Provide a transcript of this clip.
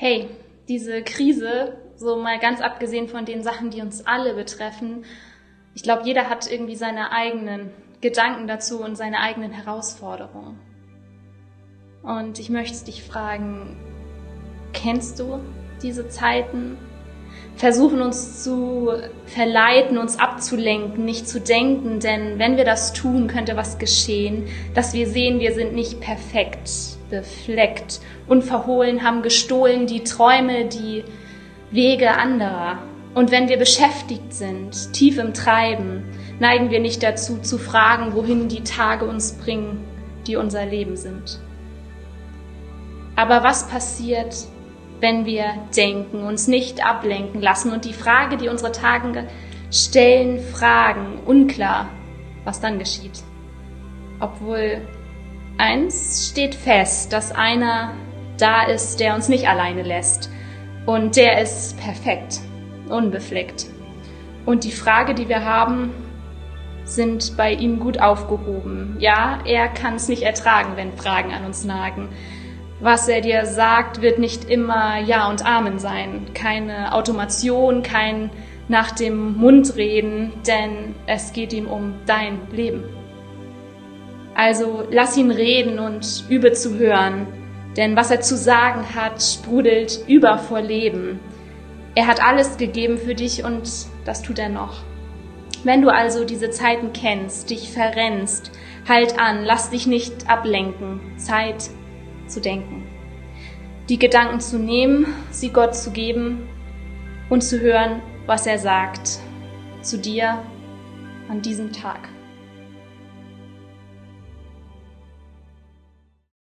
hey, diese Krise, so mal ganz abgesehen von den Sachen, die uns alle betreffen, ich glaube, jeder hat irgendwie seine eigenen Gedanken dazu und seine eigenen Herausforderungen. Und ich möchte dich fragen, kennst du diese Zeiten? Versuchen uns zu verleiten, uns abzulenken, nicht zu denken, denn wenn wir das tun, könnte was geschehen, dass wir sehen, wir sind nicht perfekt, befleckt, unverhohlen, haben gestohlen die Träume, die Wege anderer. Und wenn wir beschäftigt sind, tief im Treiben, neigen wir nicht dazu zu fragen, wohin die Tage uns bringen, die unser Leben sind. Aber was passiert, wenn wir denken, uns nicht ablenken lassen und die Frage, die unsere Tage stellen, fragen, unklar, was dann geschieht? Obwohl eins steht fest, dass einer da ist, der uns nicht alleine lässt. Und der ist perfekt, unbefleckt. Und die Frage, die wir haben, sind bei ihm gut aufgehoben. Ja, er kann es nicht ertragen, wenn Fragen an uns nagen. Was er dir sagt, wird nicht immer Ja und Amen sein. Keine Automation, kein nach dem Mund reden, denn es geht ihm um dein Leben. Also lass ihn reden und übe zu hören, denn was er zu sagen hat, sprudelt über vor Leben. Er hat alles gegeben für dich und das tut er noch. Wenn du also diese Zeiten kennst, dich verrennst, halt an, lass dich nicht ablenken. Zeit zu denken. Die Gedanken zu nehmen, sie Gott zu geben und zu hören, was er sagt zu dir an diesem Tag.